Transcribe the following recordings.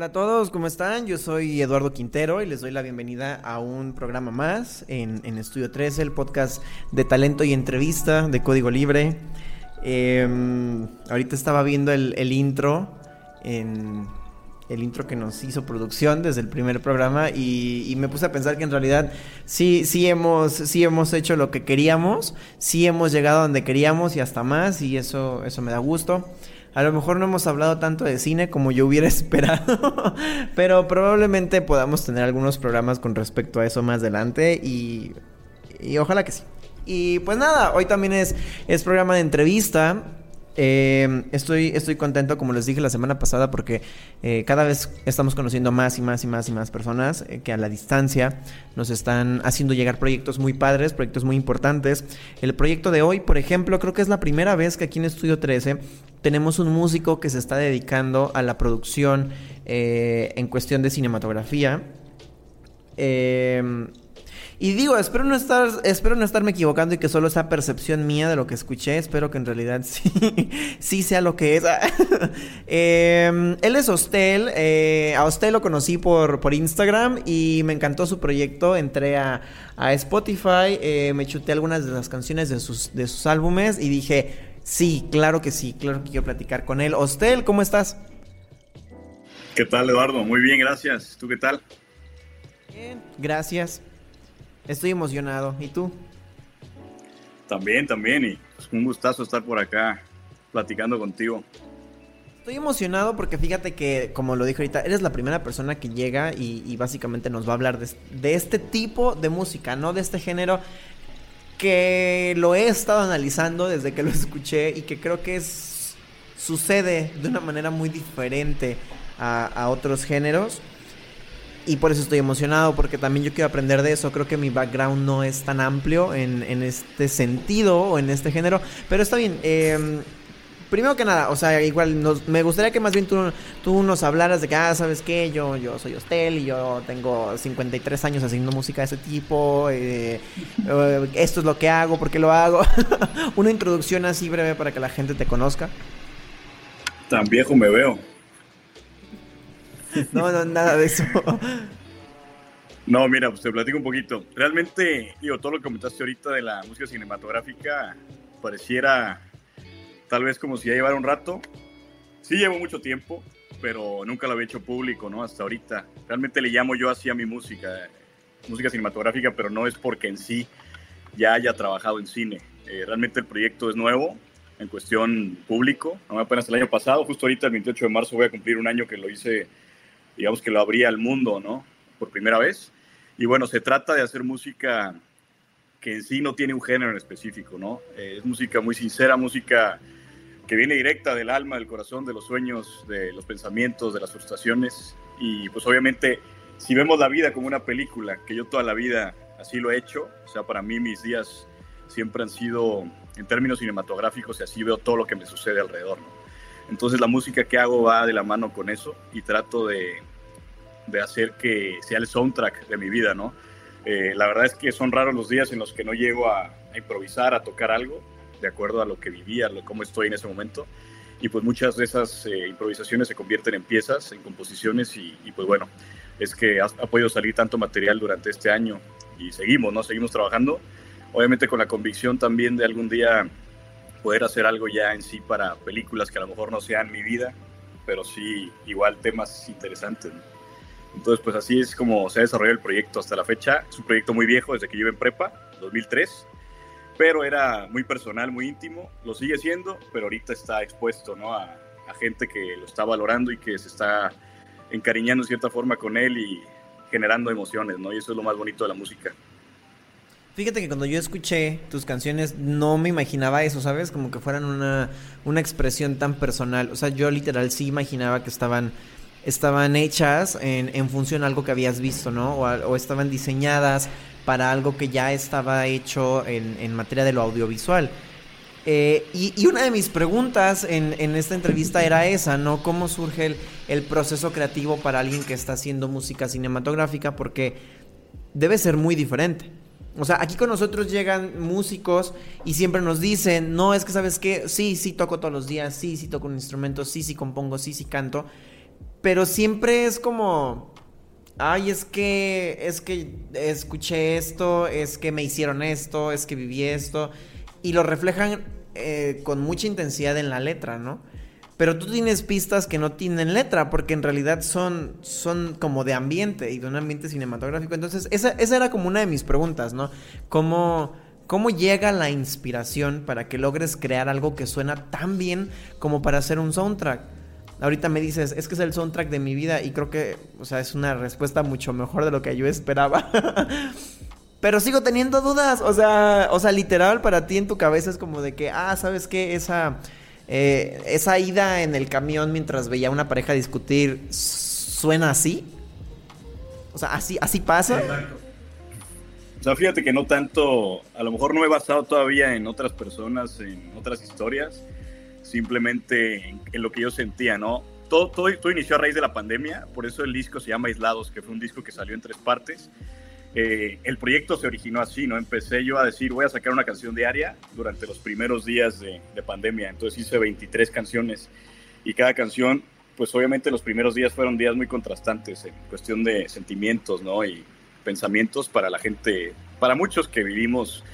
Hola a todos, ¿cómo están? Yo soy Eduardo Quintero y les doy la bienvenida a un programa más en, Estudio 13, el podcast de talento y entrevista de Código Libre. Em, ahorita estaba viendo el, intro, en, el intro que nos hizo producción desde el primer programa y, me puse a pensar que en realidad sí, sí, hemos, sí hemos hecho lo que queríamos, sí hemos llegado a donde queríamos y hasta más y eso, eso me da gusto. A lo mejor no hemos hablado tanto de cine como yo hubiera esperado, pero probablemente podamos tener algunos programas con respecto a eso más adelante y, y ojalá que sí. Y pues nada, hoy también es, es programa de entrevista. Eh, estoy, estoy contento, como les dije la semana pasada, porque eh, cada vez estamos conociendo más y más y más y más personas eh, que a la distancia nos están haciendo llegar proyectos muy padres, proyectos muy importantes. El proyecto de hoy, por ejemplo, creo que es la primera vez que aquí en Estudio 13 tenemos un músico que se está dedicando a la producción en cuestión de cinematografía. Eh, y digo, espero no estar, espero no estarme equivocando y que solo sea percepción mía de lo que escuché. Espero que en realidad sí, sí sea lo que es. Em, él es Hostel. Eh, a Hostel lo conocí por, por Instagram y me encantó su proyecto. Entré a, Spotify, eh, me chuté algunas de las canciones de sus, de sus álbumes y dije, sí, claro que sí, claro que quiero platicar con él. Hostel, ¿cómo estás? ¿Qué tal, Eduardo? Muy bien, gracias. ¿Tú qué tal? Bien, gracias. Estoy emocionado. ¿Y tú? También, también. Y es un gustazo estar por acá platicando contigo. Estoy emocionado porque fíjate que, como lo dije ahorita, eres la primera persona que llega y, básicamente nos va a hablar de, este tipo de música, no de este género que lo he estado analizando desde que lo escuché y que creo que es, sucede de una manera muy diferente a, a otros géneros y por eso estoy emocionado, porque también yo quiero aprender de eso. Creo que mi background no es tan amplio en, este sentido o en este género, pero está bien. Em, primero que nada, o sea, igual me gustaría que más bien tú, tú nos hablaras de que, ah, ¿sabes qué? Yo, yo soy Hostel y yo tengo 53 años haciendo música de ese tipo. Eh, eh, esto es lo que hago, ¿por qué lo hago? Una introducción así breve para que la gente te conozca. Tan viejo me veo. No, no, nada de eso. No, mira, pues te platico un poquito. Realmente, digo, todo lo que comentaste ahorita de la música cinematográfica pareciera tal vez como si ya llevara un rato. Sí llevo mucho tiempo, pero nunca lo había hecho público, ¿no? Hasta ahorita. Realmente le llamo yo así a mi música, música cinematográfica, pero no es porque en sí ya haya trabajado en cine. Eh, realmente el proyecto es nuevo en cuestión público. No apenas el año pasado, justo ahorita el 28 de marzo voy a cumplir un año que lo hice digamos que lo abría al mundo, ¿no? Por primera vez. Y bueno, se trata de hacer música que en sí no tiene un género en específico, ¿no? Eh, es música muy sincera, música que viene directa del alma, del corazón, de los sueños, de los pensamientos, de las frustraciones. Y pues obviamente, si vemos la vida como una película, que yo toda la vida así lo he hecho, o sea, para mí mis días siempre han sido en términos cinematográficos y así veo todo lo que me sucede alrededor, ¿no? Entonces la música que hago va de la mano con eso y trato de, de hacer que sea el soundtrack de mi vida, ¿no? Eh, la verdad es que son raros los días en los que no llego a, improvisar, a tocar algo, de acuerdo a lo que vivía, lo, cómo estoy en ese momento. Y pues muchas de esas eh, improvisaciones se convierten en piezas, en composiciones y, pues bueno, es que ha, ha, podido salir tanto material durante este año y seguimos, ¿no? Seguimos trabajando, obviamente con la convicción también de algún día poder hacer algo ya en sí para películas que a lo mejor no sean mi vida, pero sí igual temas interesantes. ¿no? Entonces, pues así es como se ha desarrollado el proyecto hasta la fecha. Es un proyecto muy viejo desde que yo iba en prepa, 2003, pero era muy personal, muy íntimo. Lo sigue siendo, pero ahorita está expuesto ¿no? a, a gente que lo está valorando y que se está encariñando en cierta forma con él y generando emociones, ¿no? Y eso es lo más bonito de la música. Fíjate que cuando yo escuché tus canciones no me imaginaba eso, ¿sabes? Como que fueran una, una expresión tan personal. O sea, yo literal sí imaginaba que estaban estaban hechas en, en función a algo que habías visto, ¿no? O, estaban diseñadas para algo que ya estaba hecho en, materia de lo audiovisual. Eh, y, una de mis preguntas en, esta entrevista era esa, ¿no? ¿Cómo surge el, el, proceso creativo para alguien que está haciendo música cinematográfica? Porque debe ser muy diferente. O sea, aquí con nosotros llegan músicos y siempre nos dicen, no, es que sabes qué, sí, sí toco todos los días, sí, sí toco un instrumento, sí, sí compongo, sí, sí canto, pero siempre es como, ay, es que, es que escuché esto, es que me hicieron esto, es que viví esto, y lo reflejan eh, con mucha intensidad en la letra, ¿no? Pero tú tienes pistas que no tienen letra, porque en realidad son, son como de ambiente y de un ambiente cinematográfico. Entonces, esa, esa era como una de mis preguntas, ¿no? ¿Cómo, ¿Cómo llega la inspiración para que logres crear algo que suena tan bien como para hacer un soundtrack? Ahorita me dices, es que es el soundtrack de mi vida y creo que, o sea, es una respuesta mucho mejor de lo que yo esperaba. Pero sigo teniendo dudas, o sea, o sea, literal para ti en tu cabeza es como de que, ah, ¿sabes qué? Esa eh, esa ida en el camión mientras veía a una pareja discutir suena así. O sea, así, así pasa. O sea, fíjate que no tanto, a lo mejor no he basado todavía en otras personas, en otras historias, simplemente en, lo que yo sentía, ¿no? Todo, todo, todo, inició a raíz de la pandemia, por eso el disco se llama Aislados, que fue un disco que salió en tres partes. Eh, el proyecto se originó así, ¿no? Empecé yo a decir, voy a sacar una canción diaria durante los primeros días de, pandemia. Entonces hice 23 canciones y cada canción, pues obviamente los primeros días fueron días muy contrastantes en cuestión de sentimientos, ¿no? Y pensamientos para la gente, para muchos que vivimos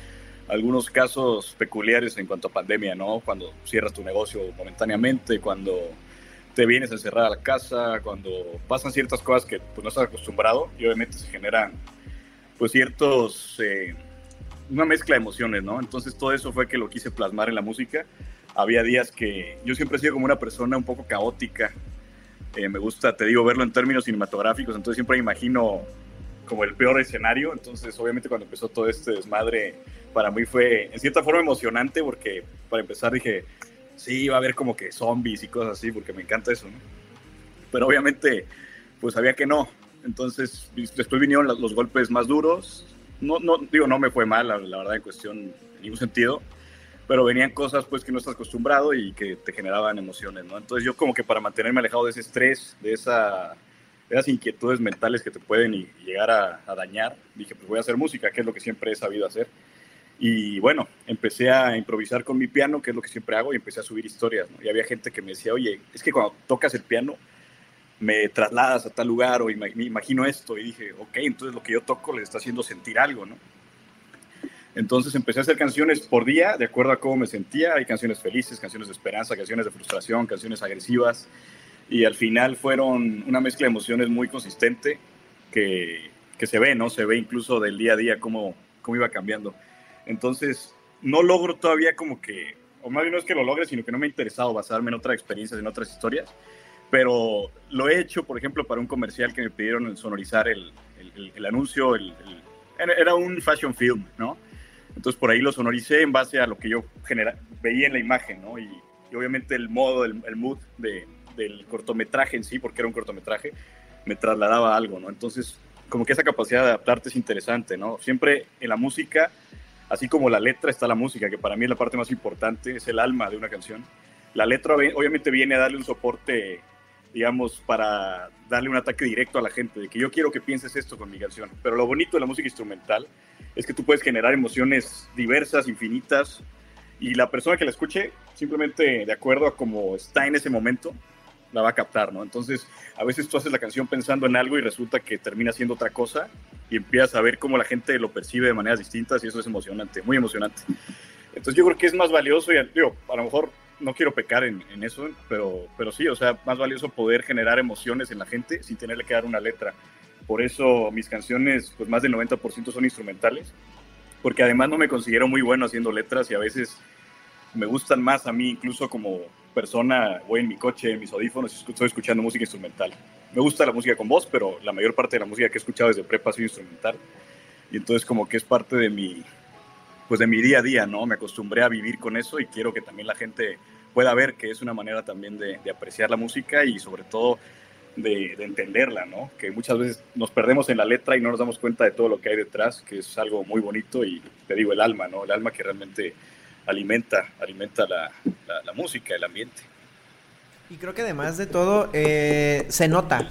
algunos casos peculiares en cuanto a pandemia, ¿no? Cuando cierras tu negocio momentáneamente, cuando te vienes a encerrar a la casa, cuando pasan ciertas cosas que pues, no estás acostumbrado y obviamente se generan pues ciertos, eh, una mezcla de emociones, ¿no? Entonces todo eso fue que lo quise plasmar en la música. Había días que yo siempre he sido como una persona un poco caótica. Eh, me gusta, te digo, verlo en términos cinematográficos, entonces siempre me imagino como el peor escenario. Entonces, obviamente, cuando empezó todo este desmadre, para mí fue en cierta forma emocionante, porque para empezar dije, sí, iba a haber como que zombies y cosas así, porque me encanta eso, ¿no? Pero obviamente, pues sabía que no. Entonces, después vinieron los golpes más duros. No, no, digo, no me fue mal, la, verdad, en cuestión, en ningún sentido. Pero venían cosas, pues, que no estás acostumbrado y que te generaban emociones, ¿no? Entonces, yo como que para mantenerme alejado de ese estrés, de, esa, de esas inquietudes mentales que te pueden llegar a, dañar, dije, pues voy a hacer música, que es lo que siempre he sabido hacer. Y bueno, empecé a improvisar con mi piano, que es lo que siempre hago, y empecé a subir historias. ¿no? Y había gente que me decía, oye, es que cuando tocas el piano, me trasladas a tal lugar o me imagino esto y dije, ok, entonces lo que yo toco le está haciendo sentir algo, ¿no? Entonces empecé a hacer canciones por día, de acuerdo a cómo me sentía. Hay canciones felices, canciones de esperanza, canciones de frustración, canciones agresivas. Y al final fueron una mezcla de emociones muy consistente que, que se ve, ¿no? Se ve incluso del día a día cómo, cómo iba cambiando. Entonces, no logro todavía como que, o más bien no es que lo logre, sino que no me ha interesado basarme en otras experiencias, en otras historias pero lo he hecho, por ejemplo, para un comercial que me pidieron sonorizar el, el, anuncio, era un fashion film, ¿no? Entonces por ahí lo sonoricé en base a lo que yo genera, veía en la imagen, ¿no? Y, obviamente el modo, el, mood de, del cortometraje en sí, porque era un cortometraje, me trasladaba algo, ¿no? Entonces, como que esa capacidad de adaptarte es interesante, ¿no? Siempre en la música, así como la letra, está la música, que para mí es la parte más importante, es el alma de una canción. La letra obviamente viene a darle un soporte digamos, para darle un ataque directo a la gente, de que yo quiero que pienses esto con mi canción. Pero lo bonito de la música instrumental es que tú puedes generar emociones diversas, infinitas, y la persona que la escuche, simplemente de acuerdo a cómo está en ese momento, la va a captar, ¿no? Entonces, a veces tú haces la canción pensando en algo y resulta que termina siendo otra cosa y empiezas a ver cómo la gente lo percibe de maneras distintas y eso es emocionante, muy emocionante. Entonces, yo creo que es más valioso y, digo, a lo mejor no quiero pecar en, eso, pero, pero sí, o sea, más valioso poder generar emociones en la gente sin tenerle que dar una letra. Por eso mis canciones, pues más del 90% son instrumentales, porque además no me considero muy bueno haciendo letras y a veces me gustan más a mí, incluso como persona, voy en mi coche, en mis audífonos estoy escuchando música instrumental. Me gusta la música con voz, pero la mayor parte de la música que he escuchado desde prepa ha sido instrumental. Y entonces como que es parte de mi, pues de mi día a día, ¿no? Me acostumbré a vivir con eso y quiero que también la gente pueda ver que es una manera también de, apreciar la música y sobre todo de, entenderla, ¿no? Que muchas veces nos perdemos en la letra y no nos damos cuenta de todo lo que hay detrás, que es algo muy bonito y te digo, el alma, ¿no? El alma que realmente alimenta, alimenta la, la, música, el ambiente. Y creo que además de todo, eh, se nota.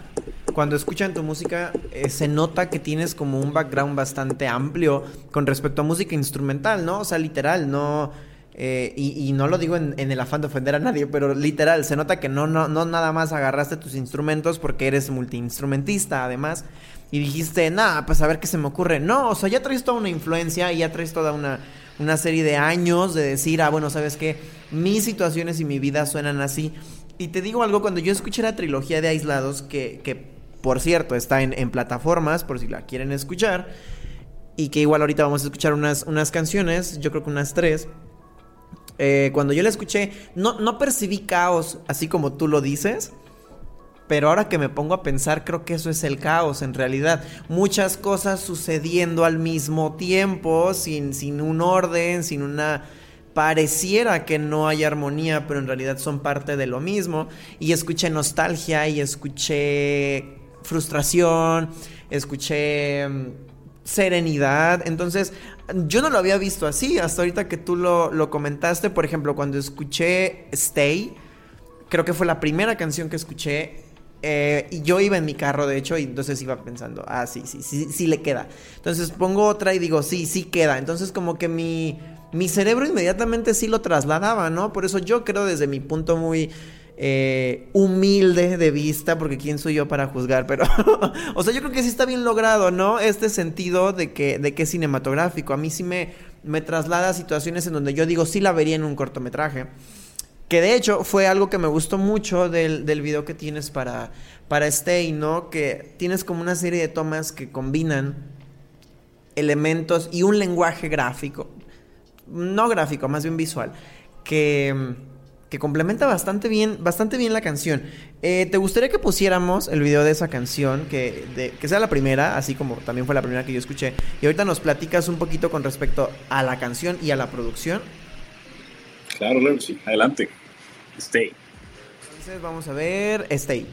Cuando escuchan tu música, eh, se nota que tienes como un background bastante amplio con respecto a música instrumental, ¿no? O sea, literal, no eh, y, no lo digo en, el afán de ofender a nadie, pero literal, se nota que no, no, no nada más agarraste tus instrumentos porque eres multiinstrumentista, además, y dijiste, nada, pues a ver qué se me ocurre. No, o sea, ya traes toda una influencia y ya traes toda una, una serie de años de decir, ah, bueno, ¿sabes qué? Mis situaciones y mi vida suenan así. Y te digo algo, cuando yo escuché la trilogía de Aislados, que, que por cierto está en, en plataformas, por si la quieren escuchar, y que igual ahorita vamos a escuchar unas, unas canciones, yo creo que unas tres. Eh, cuando yo la escuché, no, no percibí caos, así como tú lo dices. Pero ahora que me pongo a pensar, creo que eso es el caos en realidad. Muchas cosas sucediendo al mismo tiempo, sin, sin un orden, sin una... Pareciera que no hay armonía, pero en realidad son parte de lo mismo. Y escuché nostalgia y escuché frustración, escuché mm, serenidad. Entonces, yo no lo había visto así hasta ahorita que tú lo, comentaste. Por ejemplo, cuando escuché Stay, creo que fue la primera canción que escuché. Eh, y yo iba en mi carro, de hecho, y entonces iba pensando, ah, sí, sí, sí, sí le queda. Entonces pongo otra y digo, sí, sí queda. Entonces como que mi, mi cerebro inmediatamente sí lo trasladaba, ¿no? Por eso yo creo desde mi punto muy eh, humilde de vista, porque quién soy yo para juzgar, pero, o sea, yo creo que sí está bien logrado, ¿no? Este sentido de que, de que es cinematográfico. A mí sí me, me traslada a situaciones en donde yo digo, sí la vería en un cortometraje. Que de hecho fue algo que me gustó mucho del, del video que tienes para, para Stay, ¿no? Que tienes como una serie de tomas que combinan elementos y un lenguaje gráfico. No gráfico, más bien visual. Que que complementa bastante bien, bastante bien la canción. Eh, ¿Te gustaría que pusiéramos el video de esa canción, que, que sea la primera, así como también fue la primera que yo escuché? Y ahorita nos platicas un poquito con respecto a la canción y a la producción. Claro, claro. Adelante. Stay. Entonces vamos a ver Stay.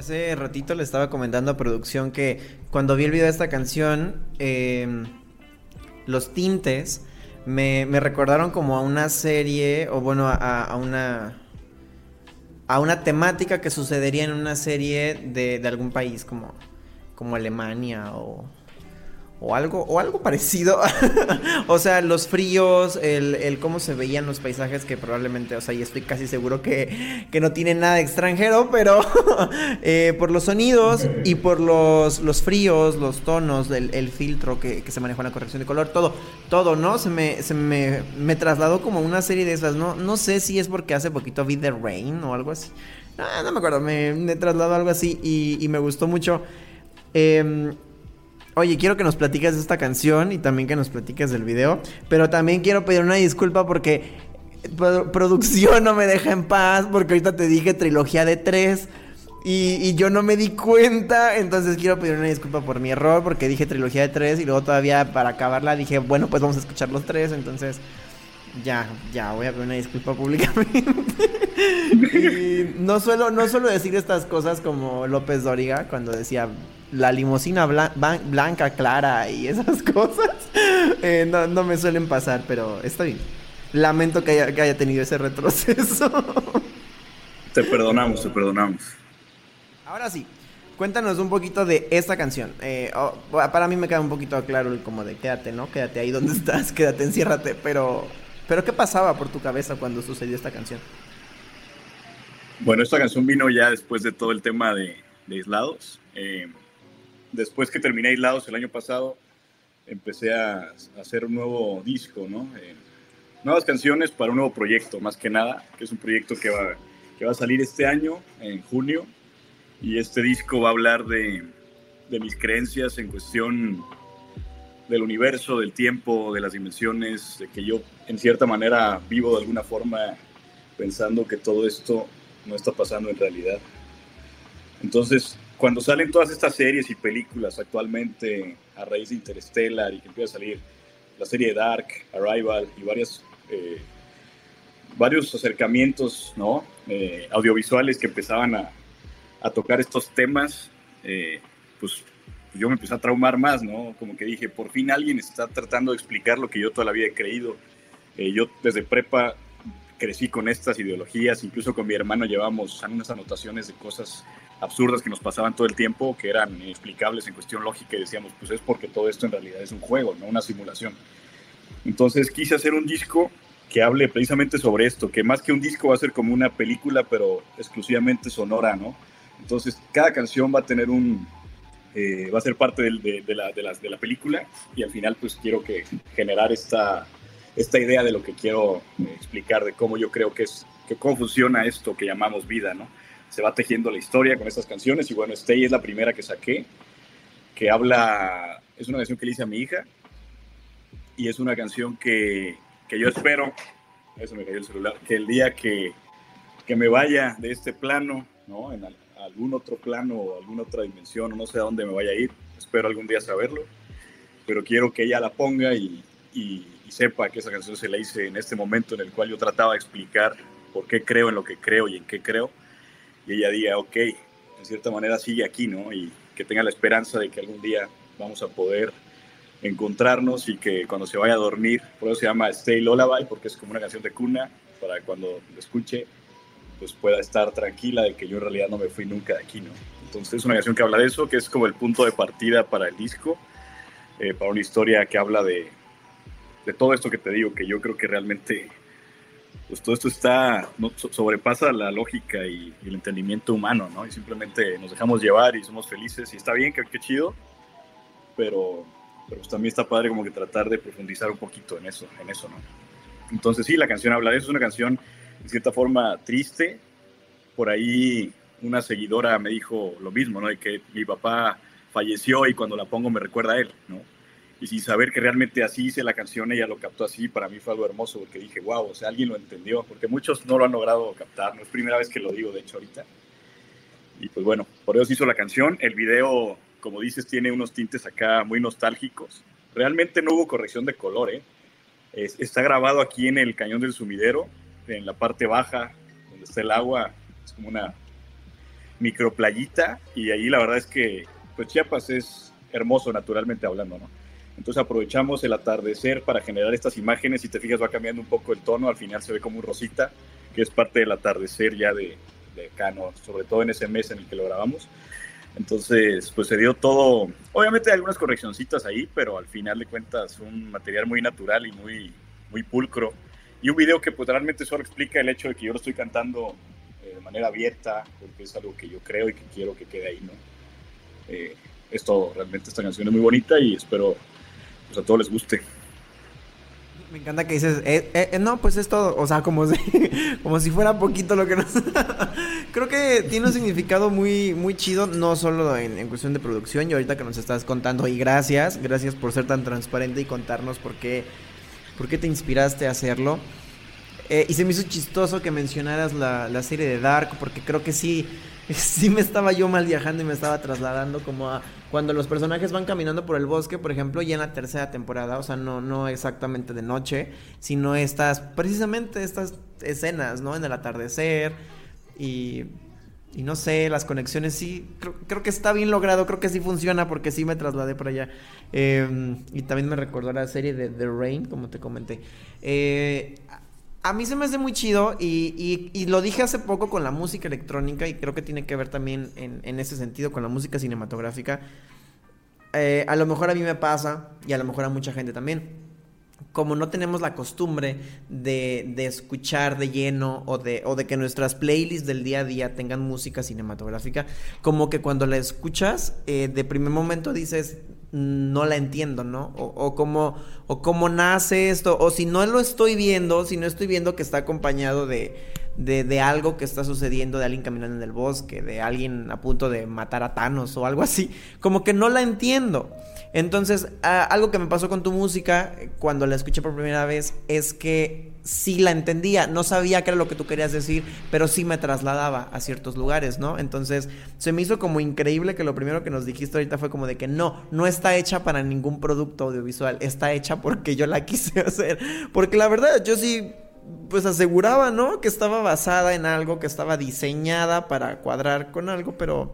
Hace ratito le estaba comentando a producción que cuando vi el video de esta canción, em, los tintes me, recordaron como a una serie, o bueno, a, una a una temática que sucedería en una serie de, de algún país como, como Alemania o, o algo, o algo parecido. o sea, los fríos, el, el, cómo se veían los paisajes, que probablemente, o sea, y estoy casi seguro que, que no tienen nada extranjero, pero eh, por los sonidos y por los, los fríos, los tonos, del, el filtro que, que, se manejó en la corrección de color, todo, todo, ¿no? Se me, se me, me trasladó como una serie de esas, ¿no? No sé si es porque hace poquito vi The Rain o algo así. Ah, no me acuerdo, me, me trasladó algo así y, y me gustó mucho. Eh, Oye, quiero que nos platiques de esta canción y también que nos platiques del video. Pero también quiero pedir una disculpa porque producción no me deja en paz. Porque ahorita te dije trilogía de tres. Y, yo no me di cuenta. Entonces quiero pedir una disculpa por mi error. Porque dije trilogía de tres. Y luego todavía para acabarla dije, bueno, pues vamos a escuchar los tres. Entonces ya, ya voy a pedir una disculpa públicamente. y no suelo, no suelo decir estas cosas como López Dóriga cuando decía la limusina blanca clara y esas cosas eh, no, me suelen pasar, pero está bien. Lamento que haya, que haya tenido ese retroceso. Te perdonamos, te perdonamos. Ahora sí, cuéntanos un poquito de esta canción. Eh, oh, para mí me queda un poquito claro el como de quédate, ¿no? Quédate ahí donde estás, quédate, enciérrate. Pero, pero ¿qué pasaba por tu cabeza cuando sucedió esta canción? Bueno, esta canción vino ya después de todo el tema de, de aislados. Eh, después que terminé Aislados el año pasado, empecé a, hacer un nuevo disco, ¿no? Eh, nuevas canciones para un nuevo proyecto, más que nada, que es un proyecto que va, que va a salir este año, en junio, y este disco va a hablar de, de mis creencias en cuestión del universo, del tiempo, de las dimensiones, de que yo en cierta manera vivo de alguna forma pensando que todo esto no está pasando en realidad. Entonces, cuando salen todas estas series y películas actualmente a raíz de Interstellar y que empieza a salir la serie Dark, Arrival y varias, eh, varios acercamientos ¿no? Eh, audiovisuales que empezaban a, a tocar estos temas, eh, pues yo me empecé a traumar más, ¿no? Como que dije, por fin alguien está tratando de explicar lo que yo toda la vida he creído. yo desde prepa crecí con estas ideologías, incluso con mi hermano llevamos unas anotaciones de cosas absurdas que nos pasaban todo el tiempo, que eran inexplicables en cuestión lógica y decíamos, pues es porque todo esto en realidad es un juego, no una simulación. Entonces quise hacer un disco que hable precisamente sobre esto, que más que un disco va a ser como una película, pero exclusivamente sonora, ¿no? Entonces cada canción va a tener un, eh, va a ser parte de, la, de, la, de, la, película y al final pues quiero que generar esta, esta idea de lo que quiero eh, explicar, de cómo yo creo que es, que cómo esto que llamamos vida, ¿no? Se va tejiendo la historia con estas canciones. Y bueno, Stay es la primera que saqué, que habla, es una canción que le hice a mi hija. Y es una canción que, que yo espero, eso me cayó el celular, que el día que, que me vaya de este plano, ¿no? En algún otro plano o alguna otra dimensión, no sé a dónde me vaya a ir, espero algún día saberlo, pero quiero que ella la ponga y, y, y sepa que esa canción se la hice en este momento en el cual yo trataba de explicar por qué creo en lo que creo y en qué creo ella diga, ok, en cierta manera sigue aquí, ¿no? Y que tenga la esperanza de que algún día vamos a poder encontrarnos y que cuando se vaya a dormir, por eso se llama Stay Lullaby, porque es como una canción de cuna, para cuando lo escuche, pues pueda estar tranquila de que yo en realidad no me fui nunca de aquí, ¿no? Entonces es una canción que habla de eso, que es como el punto de partida para el disco, eh, para una historia que habla de, de todo esto que te digo, que yo creo que realmente pues todo esto está, no, sobrepasa la lógica y, el entendimiento humano, ¿no? Y simplemente nos dejamos llevar y somos felices y está bien, qué, chido, pero, pero pues también está padre como que tratar de profundizar un poquito en eso, en eso, ¿no? Entonces sí, la canción habla es una canción de cierta forma triste, por ahí una seguidora me dijo lo mismo, ¿no? De que mi papá falleció y cuando la pongo me recuerda a él, ¿no? Y sin saber que realmente así hice la canción, ella lo captó así, para mí fue algo hermoso, porque dije, wow, o sea, alguien lo entendió, porque muchos no lo han logrado captar, no es primera vez que lo digo, de hecho, ahorita. Y pues bueno, por eso hizo la canción, el video, como dices, tiene unos tintes acá muy nostálgicos, realmente no hubo corrección de color, ¿eh? está grabado aquí en el cañón del sumidero, en la parte baja, donde está el agua, es como una microplayita y ahí la verdad es que pues Chiapas es hermoso naturalmente hablando, ¿no? Entonces aprovechamos el atardecer para generar estas imágenes. Si te fijas va cambiando un poco el tono, al final se ve como un rosita, que es parte del atardecer ya de, de acá, Sobre todo en ese mes en el que lo grabamos. Entonces, pues se dio todo, obviamente hay algunas correccioncitas ahí, pero al final de cuentas un material muy natural y muy, muy pulcro. Y un video que pues realmente solo explica el hecho de que yo lo estoy cantando eh, de manera abierta, porque es algo que yo creo y que quiero que quede ahí, ¿no? Eh, es todo, realmente esta canción es muy bonita y espero pues, a todos les guste. Me encanta que dices, eh, eh, no, pues es todo, o sea, como si, como si fuera poquito lo que nos... Creo que tiene un significado muy, muy chido, no solo en, cuestión de producción, y ahorita que nos estás contando, y gracias, gracias por ser tan transparente y contarnos por qué, por qué te inspiraste a hacerlo. Eh, y se me hizo chistoso que mencionaras la, la serie de Dark, porque creo que sí, sí me estaba yo mal viajando y me estaba trasladando como a cuando los personajes van caminando por el bosque, por ejemplo, ya en la tercera temporada, o sea, no, no exactamente de noche, sino estas, precisamente estas escenas, ¿no? En el atardecer y, y no sé, las conexiones sí, creo, que está bien logrado, creo que sí funciona porque sí me trasladé por allá. Em, y también me recordó la serie de The Rain, como te comenté. Eh, a mí se me hace muy chido y, y, lo dije hace poco con la música electrónica y creo que tiene que ver también en, en ese sentido con la música cinematográfica. Eh, a lo mejor a mí me pasa y a lo mejor a mucha gente también. Como no tenemos la costumbre de, de escuchar de lleno o de, o de que nuestras playlists del día a día tengan música cinematográfica, como que cuando la escuchas, eh, de primer momento dices, no la entiendo, ¿no? O, cómo, o cómo nace esto, o si no lo estoy viendo, si no estoy viendo que está acompañado de, de, de, algo que está sucediendo, de alguien caminando en el bosque, de alguien a punto de matar a Thanos o algo así, como que no la entiendo. Entonces, algo que me pasó con tu música eh, cuando la escuché por primera vez es que sí la entendía, no sabía qué era lo que tú querías decir, pero sí me trasladaba a ciertos lugares, ¿no? Entonces, se me hizo como increíble que lo primero que nos dijiste ahorita fue como de que no, no está hecha para ningún producto audiovisual, está hecha porque yo la quise hacer, porque la verdad, yo sí pues aseguraba, ¿no? Que estaba basada en algo, que estaba diseñada para cuadrar con algo, pero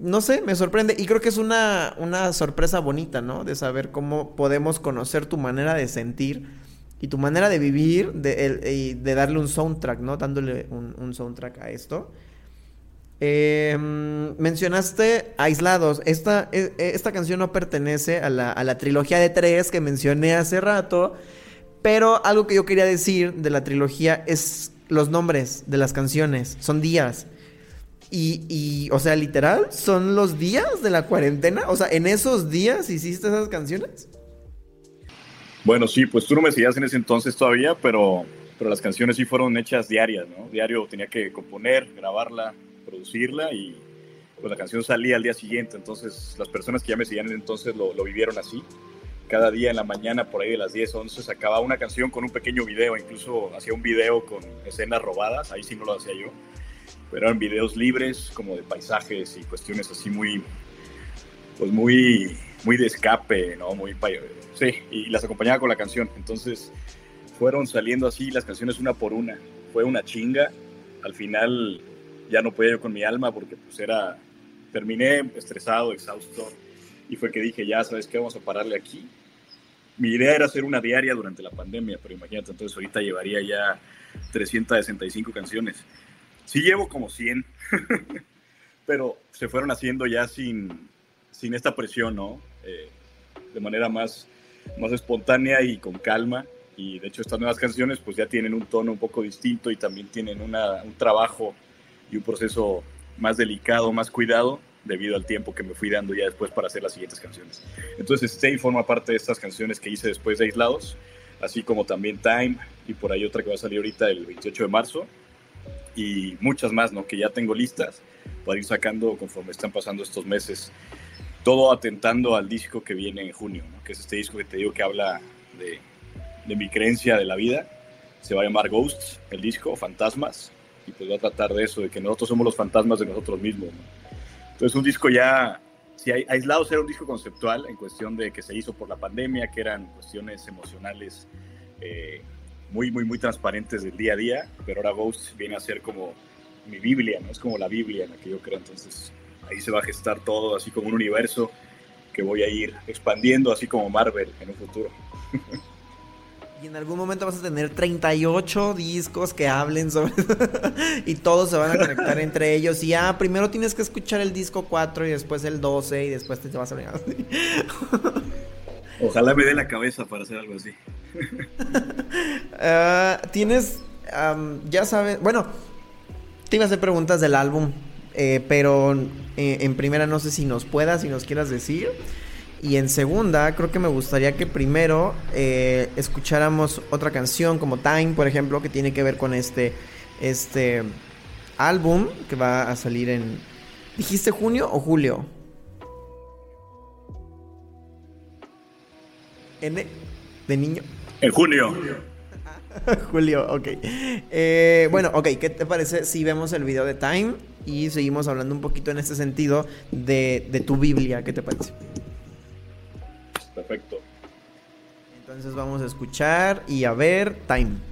no sé, me sorprende. Y creo que es una, una sorpresa bonita, ¿no? De saber cómo podemos conocer tu manera de sentir y tu manera de vivir de, de darle un soundtrack, ¿no? Dándole un, soundtrack a esto. Em, mencionaste Aislados. Esta, e, e, esta canción no pertenece a la, a la trilogía de tres que mencioné hace rato. Pero algo que yo quería decir de la trilogía es los nombres de las canciones. Son días. Y, y, o sea, literal, son los días de la cuarentena. O sea, en esos días hiciste esas canciones. Bueno, sí, pues tú no me seguías en ese entonces todavía, pero, pero las canciones sí fueron hechas diarias, ¿no? Diario tenía que componer, grabarla, producirla y pues la canción salía al día siguiente. Entonces, las personas que ya me seguían en entonces lo, lo vivieron así cada día en la mañana, por ahí de las 10, 11, sacaba una canción con un pequeño video, incluso hacía un video con escenas robadas, ahí sí no lo hacía yo, pero eran videos libres, como de paisajes y cuestiones así muy, pues muy, muy de escape, ¿no? Muy, sí, y las acompañaba con la canción, entonces fueron saliendo así las canciones una por una, fue una chinga, al final ya no podía yo con mi alma porque pues era, terminé estresado, exhausto, y fue que dije, ya sabes qué, vamos a pararle aquí mi idea era hacer una diaria durante la pandemia, pero imagínate, entonces ahorita llevaría ya 365 canciones. Sí llevo como 100, pero se fueron haciendo ya sin, sin esta presión, ¿no? Eh, de manera más, más espontánea y con calma. Y de hecho estas nuevas canciones pues ya tienen un tono un poco distinto y también tienen una, un trabajo y un proceso más delicado, más cuidado debido al tiempo que me fui dando ya después para hacer las siguientes canciones. Entonces Stay forma parte de estas canciones que hice después de Aislados, así como también Time y por ahí otra que va a salir ahorita el 28 de marzo y muchas más, ¿no? Que ya tengo listas para ir sacando conforme están pasando estos meses. Todo atentando al disco que viene en junio, ¿no? que es este disco que te digo que habla de, de mi creencia de la vida. Se va a llamar Ghosts, el disco, Fantasmas, y pues va a tratar de eso, de que nosotros somos los fantasmas de nosotros mismos. ¿no? Entonces, un disco ya, si hay, Aislados era un disco conceptual en cuestión de que se hizo por la pandemia, que eran cuestiones emocionales eh, muy, muy, muy transparentes del día a día, pero ahora Ghost viene a ser como mi Biblia, ¿no? Es como la Biblia en la que yo creo, entonces ahí se va a gestar todo, así como un universo que voy a ir expandiendo, así como Marvel en un futuro. Y en algún momento vas a tener 38 discos que hablen sobre y todos se van a conectar entre ellos. Y ah, primero tienes que escuchar el disco 4 y después el 12 y después te vas a. Ojalá me dé la cabeza para hacer algo así. Ah, tienes, ya sabes, bueno, te iba a hacer preguntas del álbum, eh, pero eh, en primera no sé si nos puedas, si nos quieras decir. Y en segunda, creo que me gustaría que primero eh, escucháramos otra canción como Time, por ejemplo, que tiene que ver con este, este álbum que va a salir en... ¿Dijiste junio o julio? ¿N? ¿De niño? En junio. Julio, ok. Eh, bueno, ok, ¿qué te parece si vemos el video de Time y seguimos hablando un poquito en este sentido de, de tu Biblia? ¿Qué te parece? Perfecto. Entonces vamos a escuchar y a ver Time.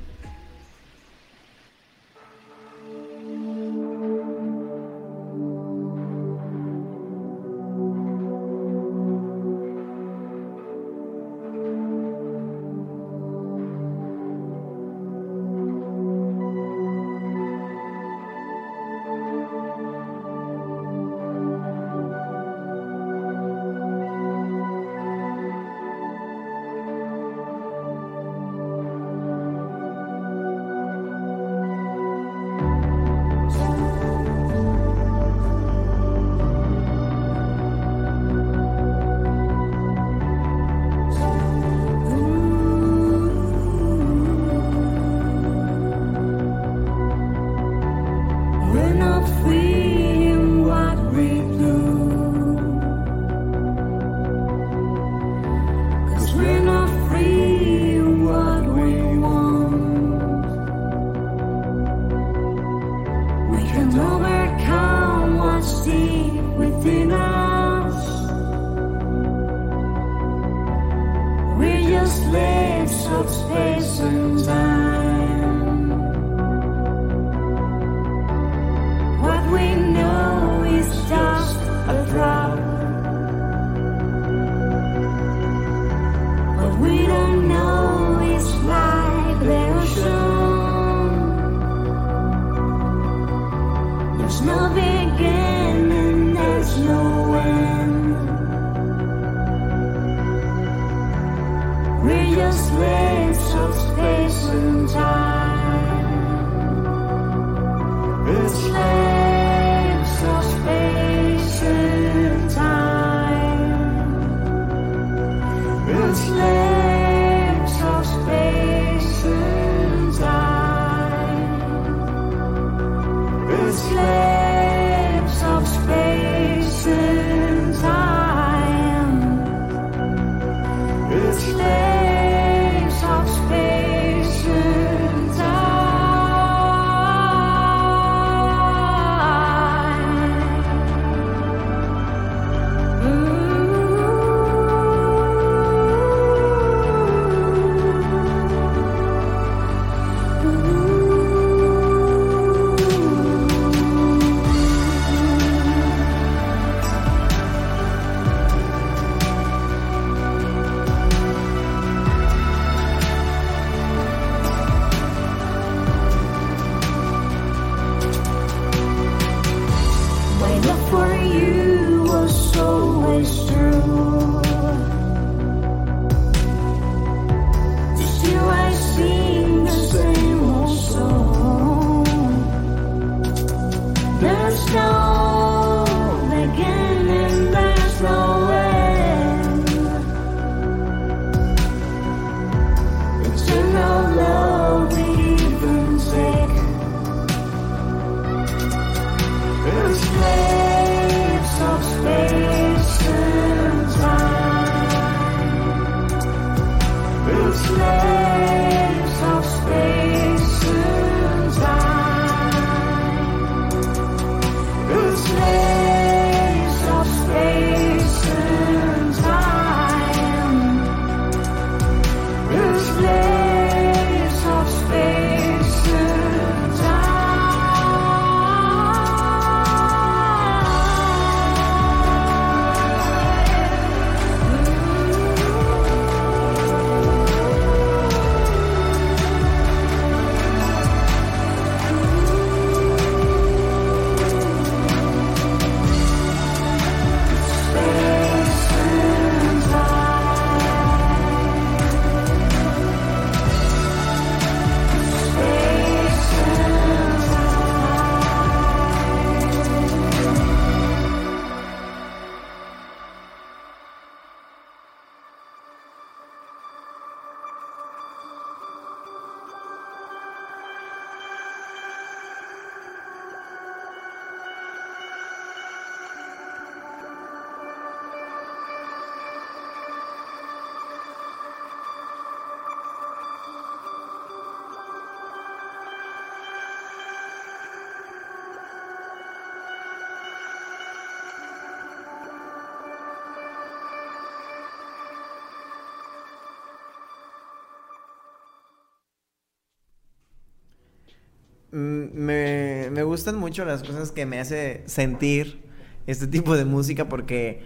Me, me gustan mucho las cosas que me hace sentir este tipo de música porque,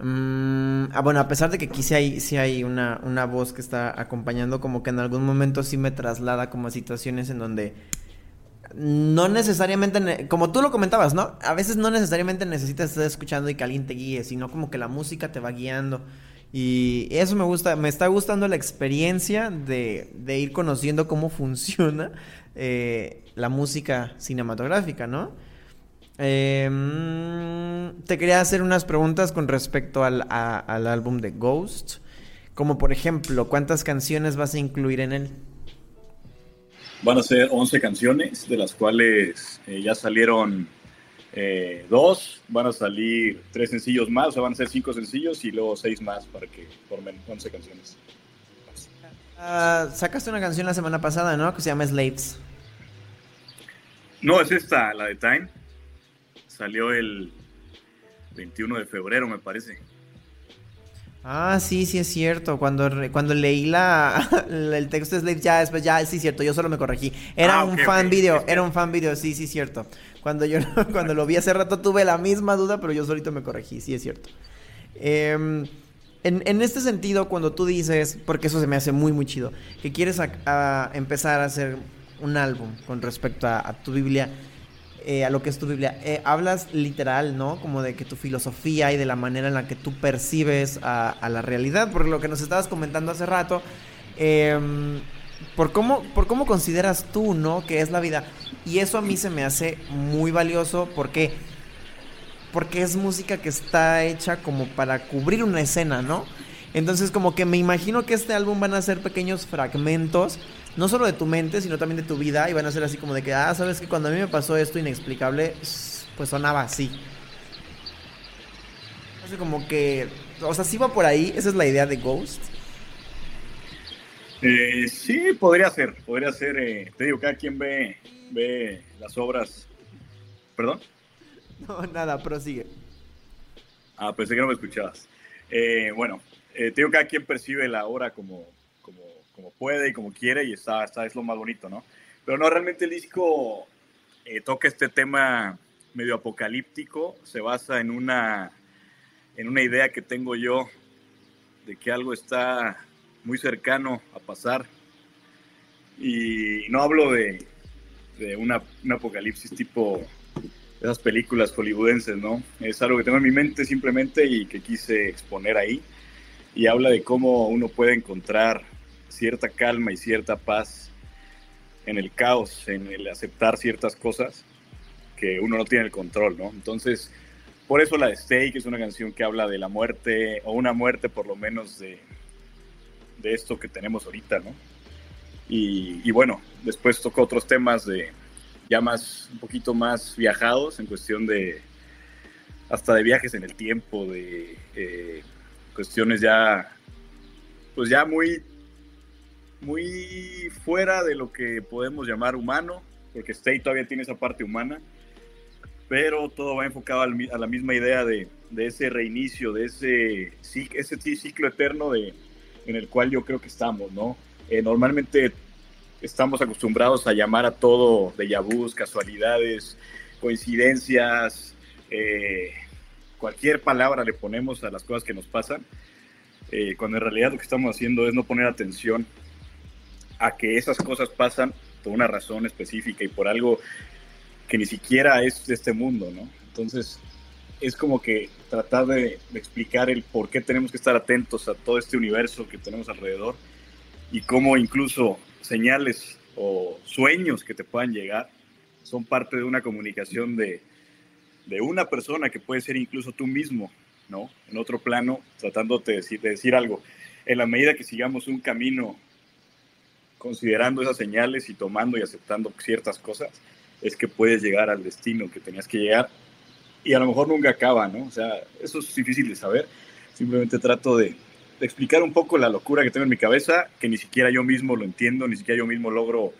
mm, ah, bueno, a pesar de que aquí sí hay, sí hay una, una voz que está acompañando, como que en algún momento sí me traslada como a situaciones en donde no necesariamente, como tú lo comentabas, ¿no? A veces no necesariamente necesitas estar escuchando y que alguien te guíe, sino como que la música te va guiando. Y eso me gusta, me está gustando la experiencia de, de ir conociendo cómo funciona eh, la música cinematográfica, ¿no? Em, te quería hacer unas preguntas con respecto al, al álbum de Ghost. Como por ejemplo, ¿cuántas canciones vas a incluir en él? Van a ser 11 canciones, de las cuales eh, ya salieron eh, dos, van a salir tres sencillos más, o sea, van a ser cinco sencillos y luego seis más para que formen 11 canciones. Uh, sacaste una canción la semana pasada, ¿no? Que se llama Slaves. No, es esta, la de Time. Salió el 21 de febrero, me parece. Ah, sí, sí es cierto. Cuando, cuando leí la, el texto de Slaves, ya después, ya, sí es cierto, yo solo me corregí. Era ah, un fan video, era un fan video, sí, sí es cierto. Cuando yo cuando lo vi hace rato tuve la misma duda, pero yo solito me corregí, sí es cierto. Em, en, este sentido, cuando tú dices, porque eso se me hace muy, muy chido, que quieres empezar a hacer un álbum con respecto a, tu Biblia, eh, a lo que es tu Biblia, eh, hablas literal, ¿no? Como de que tu filosofía y de la manera en la que tú percibes a, la realidad, porque lo que nos estabas comentando hace rato, em, por, cómo, por cómo consideras tú, ¿no? Que es la vida. Y eso a mí se me hace muy valioso porque porque es música que está hecha como para cubrir una escena, ¿no? Entonces como que me imagino que este álbum van a ser pequeños fragmentos, no solo de tu mente, sino también de tu vida, y van a ser así como de que, ah, sabes que cuando a mí me pasó esto inexplicable, pues sonaba así. Así como que, o sea, sí va por ahí, esa es la idea de Ghost. Eh, sí, podría ser, podría ser, eh, te digo, cada quien ve, ve las obras, perdón. No, nada, prosigue. Ah, pensé que no me escuchabas. Eh, bueno, eh, tengo que cada quien percibe la obra como, como, como, puede y como quiere y está, está, es lo más bonito, ¿no? Pero no, realmente el disco eh, toca este tema medio apocalíptico, se basa en una, en una idea que tengo yo de que algo está muy cercano a pasar. Y no hablo de, de una, un apocalipsis tipo esas películas hollywoodenses, ¿no? Es algo que tengo en mi mente simplemente y que quise exponer ahí. Y habla de cómo uno puede encontrar cierta calma y cierta paz en el caos, en el aceptar ciertas cosas que uno no tiene el control, ¿no? Entonces, por eso la de Stay, que es una canción que habla de la muerte, o una muerte por lo menos de, de esto que tenemos ahorita, ¿no? Y, bueno, después tocó otros temas de, ya más, un poquito más viajados en cuestión de, hasta de viajes en el tiempo, de eh, cuestiones ya, pues ya muy, muy fuera de lo que podemos llamar humano, porque Stay todavía tiene esa parte humana, pero todo va enfocado a la misma idea de, de ese reinicio, de ese, ese ciclo eterno de, en el cual yo creo que estamos, ¿no? Eh, normalmente estamos acostumbrados a llamar a todo de yabús, casualidades, coincidencias, eh, cualquier palabra le ponemos a las cosas que nos pasan, eh, cuando en realidad lo que estamos haciendo es no poner atención a que esas cosas pasan por una razón específica y por algo que ni siquiera es de este mundo, ¿no? Entonces, es como que tratar de, explicar el por qué tenemos que estar atentos a todo este universo que tenemos alrededor y cómo incluso señales o sueños que te puedan llegar son parte de una comunicación de, de una persona que puede ser incluso tú mismo, ¿no? En otro plano, tratándote de decir, de decir algo. En la medida que sigamos un camino considerando esas señales y tomando y aceptando ciertas cosas, es que puedes llegar al destino que tenías que llegar y a lo mejor nunca acaba, ¿no? O sea, eso es difícil de saber. Simplemente trato de, explicar un poco la locura que tengo en mi cabeza, que ni siquiera yo mismo lo entiendo, ni siquiera yo mismo logro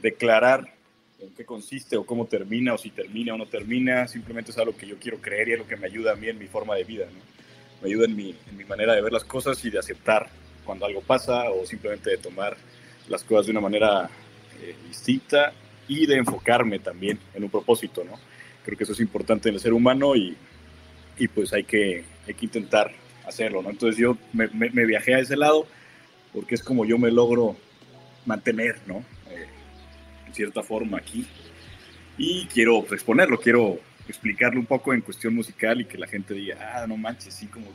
declarar en qué consiste o cómo termina o si termina o no termina, simplemente es algo que yo quiero creer y es lo que me ayuda a mí en mi forma de vida, ¿no? me ayuda en mi, en mi manera de ver las cosas y de aceptar cuando algo pasa o simplemente de tomar las cosas de una manera eh, distinta y de enfocarme también en un propósito, ¿no? Creo que eso es importante en el ser humano y, y pues hay que, hay que intentar hacerlo, ¿no? Entonces yo me, me, viajé a ese lado porque es como yo me logro mantener, ¿no? Eh, en cierta forma aquí. Y quiero exponerlo, quiero explicarlo un poco en cuestión musical y que la gente diga, ah, no manches, sí, como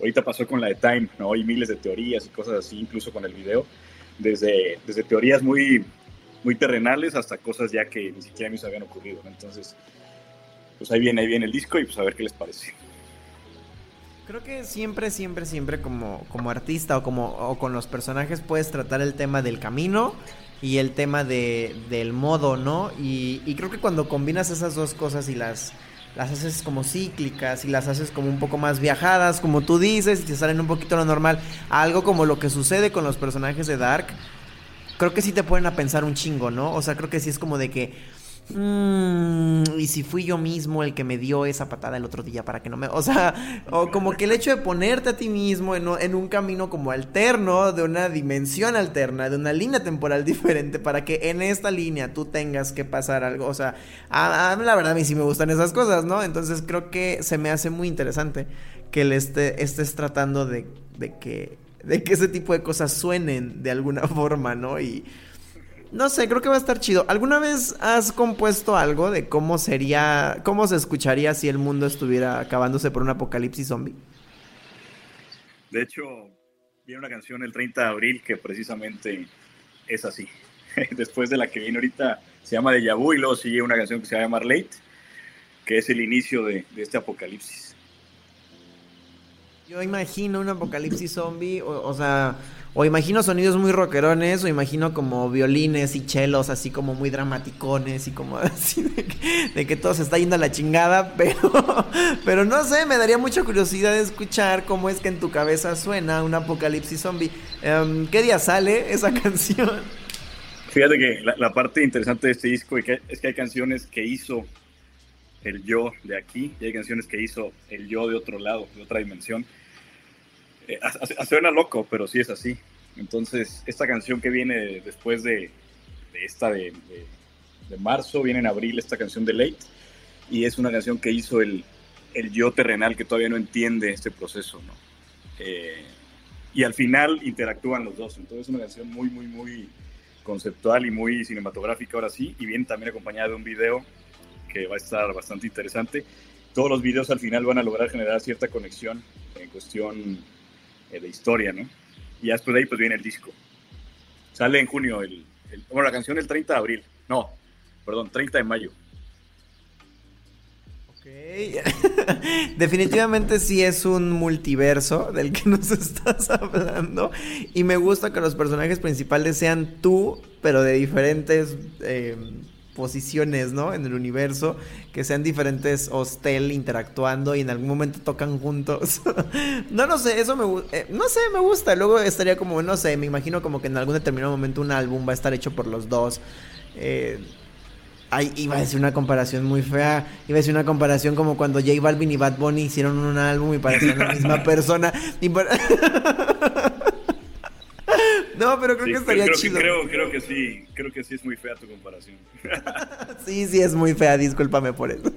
ahorita pasó con la de Time, ¿no? Hay miles de teorías y cosas así, incluso con el video, desde, desde teorías muy, muy terrenales hasta cosas ya que ni siquiera se habían ocurrido, Entonces, pues ahí viene, ahí viene el disco y pues a ver qué les parece. Creo que siempre, siempre, siempre como, como artista o como o con los personajes puedes tratar el tema del camino y el tema de, del modo, ¿no? Y, y creo que cuando combinas esas dos cosas y las, las haces como cíclicas y las haces como un poco más viajadas, como tú dices, y te salen un poquito lo normal, algo como lo que sucede con los personajes de Dark, creo que sí te ponen a pensar un chingo, ¿no? O sea, creo que sí es como de que Mm, y si fui yo mismo el que me dio esa patada el otro día para que no me... O sea, o como que el hecho de ponerte a ti mismo en, un camino como alterno, de una dimensión alterna, de una línea temporal diferente, para que en esta línea tú tengas que pasar algo. O sea, a, la verdad a mí sí me gustan esas cosas, ¿no? Entonces creo que se me hace muy interesante que le esté, estés tratando de, de, que, de que ese tipo de cosas suenen de alguna forma, ¿no? Y no sé, creo que va a estar chido. ¿Alguna vez has compuesto algo de cómo sería, cómo se escucharía si el mundo estuviera acabándose por un apocalipsis zombie? De hecho, viene una canción el 30 de abril que precisamente es así. Después de la que viene ahorita, se llama De Vu y luego sigue una canción que se llama Late, que es el inicio de, este apocalipsis. Yo imagino un apocalipsis zombie, o sea, o imagino sonidos muy rockerones, o imagino como violines y chelos así como muy dramaticones y como así de que, todo se está yendo a la chingada, pero, pero no sé, me daría mucha curiosidad de escuchar cómo es que en tu cabeza suena un apocalipsis zombie. Em, ¿Qué día sale esa canción? Fíjate que la, parte interesante de este disco es que hay canciones que hizo el yo de aquí y hay canciones que hizo el yo de otro lado, de otra dimensión. Eh, suena loco, pero sí es así. Entonces, esta canción que viene después de, esta de, marzo, viene en abril esta canción de Late, y es una canción que hizo el, yo terrenal que todavía no entiende este proceso. Eh, y al final interactúan los dos, entonces es una canción muy, muy, muy conceptual y muy cinematográfica ahora sí, y viene también acompañada de un video que va a estar bastante interesante. Todos los videos al final van a lograr generar cierta conexión en cuestión de historia, ¿no? Y después de ahí pues viene el disco. Sale en junio, el, bueno, la canción el 30 de abril, no, perdón, 30 de mayo. Ok, definitivamente sí es un multiverso del que nos estás hablando y me gusta que los personajes principales sean tú, pero de diferentes... Eh, posiciones, ¿no? En el universo, que sean diferentes hostel interactuando y en algún momento tocan juntos. no, no sé, eso me eh, no sé, me gusta. Luego estaría como, no sé, me imagino como que en algún determinado momento un álbum va a estar hecho por los dos. Eh, iba a decir una comparación muy fea. Iba a decir una comparación como cuando J Balvin y Bad Bunny hicieron un álbum y parecían la misma persona. Y No, pero creo que estaría creo, chido. Creo, creo, que sí, creo que sí es muy fea tu comparación. sí, sí es muy fea, discúlpame por eso.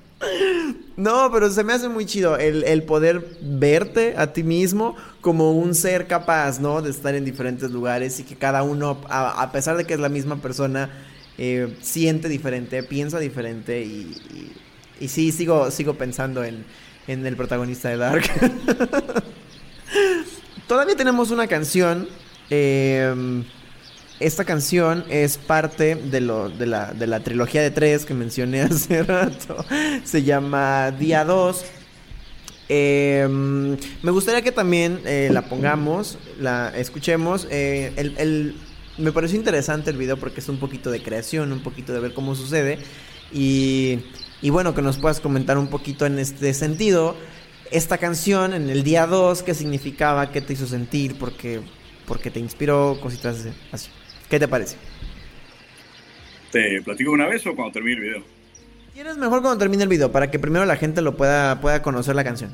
no, pero se me hace muy chido el, poder verte a ti mismo como un ser capaz, ¿no? De estar en diferentes lugares y que cada uno, a, pesar de que es la misma persona, eh, siente diferente, piensa diferente y, y, sí, sigo, sigo pensando en, en el protagonista de Dark. Todavía tenemos una canción eh, esta canción es parte de, lo, de, la, de la trilogía de tres que mencioné hace rato. Se llama Día 2. Em, me gustaría que también eh, la pongamos, la escuchemos. Eh, el, me pareció interesante el video porque es un poquito de creación, un poquito de ver cómo sucede. Y, y bueno, que nos puedas comentar un poquito en este sentido. Esta canción en el día 2, ¿qué significaba? ¿Qué te hizo sentir? Porque porque te inspiró cositas así. ¿Qué te parece? ¿Te platico una vez o cuando termine el video? ¿Quieres mejor cuando termine el video para que primero la gente lo pueda, pueda conocer la canción?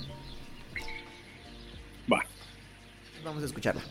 Va. Vamos a escucharla.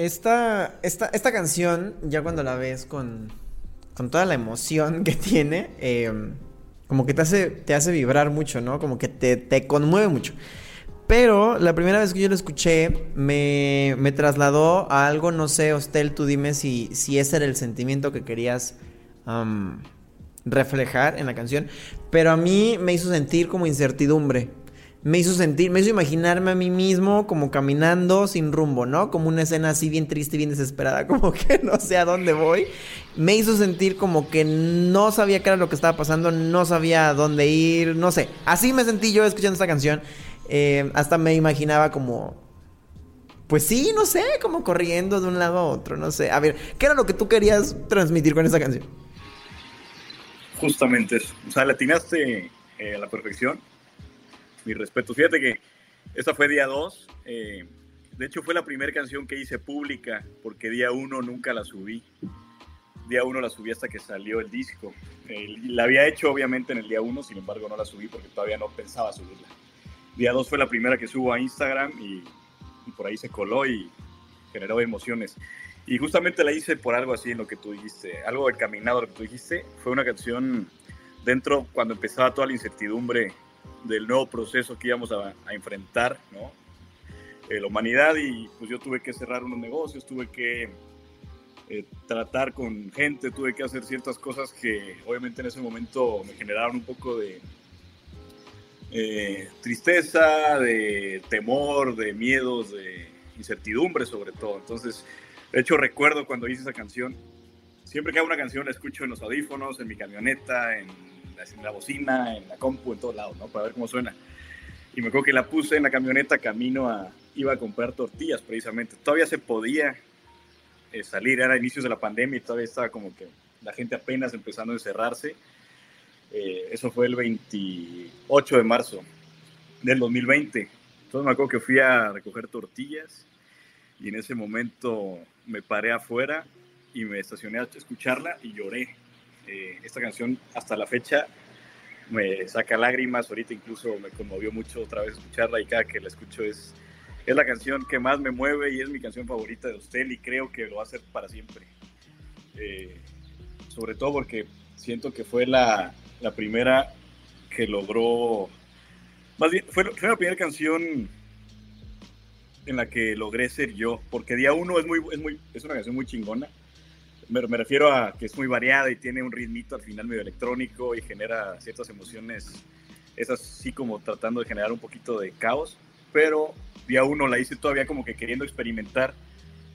Esta, esta, esta canción, ya cuando la ves con, con toda la emoción que tiene, em, como que te hace, te hace vibrar mucho, ¿no? Como que te, te conmueve mucho. Pero la primera vez que yo lo escuché me, me trasladó a algo, no sé, Hostel, tú dime si, si ese era el sentimiento que querías reflejar en la canción. Pero a mí me hizo sentir como incertidumbre. Me hizo sentir, me hizo imaginarme a mí mismo como caminando sin rumbo, ¿no? Como una escena así bien triste, bien desesperada, como que no sé a dónde voy. Me hizo sentir como que no sabía qué era lo que estaba pasando, no sabía a dónde ir, no sé. Así me sentí yo escuchando esta canción. Eh, hasta me imaginaba como. Pues sí, no sé, como corriendo de un lado a otro, no sé. A ver, ¿qué era lo que tú querías transmitir con esa canción? Justamente eso. O sea, latinaste eh, a la perfección. Mi respeto. Fíjate que esta fue día 2. Eh, de hecho, fue la primera canción que hice pública, porque día 1 nunca la subí. Día 1 la subí hasta que salió el disco. la había hecho obviamente en el día 1, sin embargo no la subí porque todavía no pensaba subirla. Día 2 fue la primera que subo a Instagram y, por ahí se coló y generó emociones. Y justamente la hice por algo así en lo que tú dijiste, algo encaminado lo que tú dijiste. Fue una canción dentro cuando empezaba toda la incertidumbre del nuevo proceso que íbamos a, enfrentar, ¿no? Eh, la humanidad y pues yo tuve que cerrar unos negocios, tuve que eh, tratar con gente, tuve que hacer ciertas cosas que obviamente en ese momento me generaron un poco de, eh, tristeza, de temor, de miedos, de incertidumbre sobre todo. Entonces, de hecho recuerdo cuando hice esa canción, siempre que hago una canción la escucho en los audífonos, en mi camioneta, en la, bocina, en la compu, en todos lados, ¿no? Para ver cómo suena. Y me acuerdo que la puse en la camioneta camino a, iba a comprar tortillas precisamente. Todavía se podía eh, salir, era inicios de la pandemia y todavía estaba como que la gente apenas empezando a encerrarse eh, eso fue el 28 de marzo del 2020. Entonces me acuerdo que fui a recoger tortillas y en ese momento me paré afuera y me estacioné a escucharla y lloré. Eh, esta canción hasta la fecha me saca lágrimas, ahorita incluso me conmovió mucho otra vez escucharla y cada que la escucho es, es la canción que más me mueve y es mi canción favorita de usted y creo que lo va a hacer para siempre. Eh, sobre todo porque siento que fue la, la primera que logró, más bien, fue, la primera canción en la que logré ser yo, porque día uno es, muy, es, muy, es una canción muy chingona. Me, me, refiero a que es muy variada y tiene un ritmito al final medio electrónico y genera ciertas emociones, es así como tratando de generar un poquito de caos, pero día uno la hice todavía como que queriendo experimentar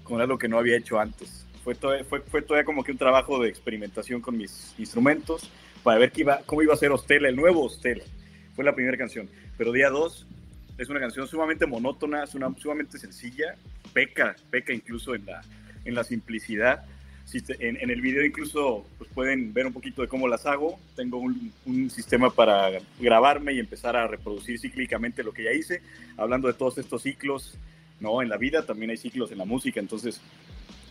con algo que no había hecho antes. Fue, fue, fue todavía como que un trabajo de experimentación con mis instrumentos para ver qué iba, cómo iba a ser Hostel, el nuevo Hostel. Fue la primera canción. Pero día 2 es una canción sumamente monótona, es sumamente sencilla, peca, peca incluso en la, en la simplicidad. En, en, el video incluso pues pueden ver un poquito de cómo las hago. Tengo un, un, sistema para grabarme y empezar a reproducir cíclicamente lo que ya hice, hablando de todos estos ciclos, ¿no? En la vida también hay ciclos en la música, entonces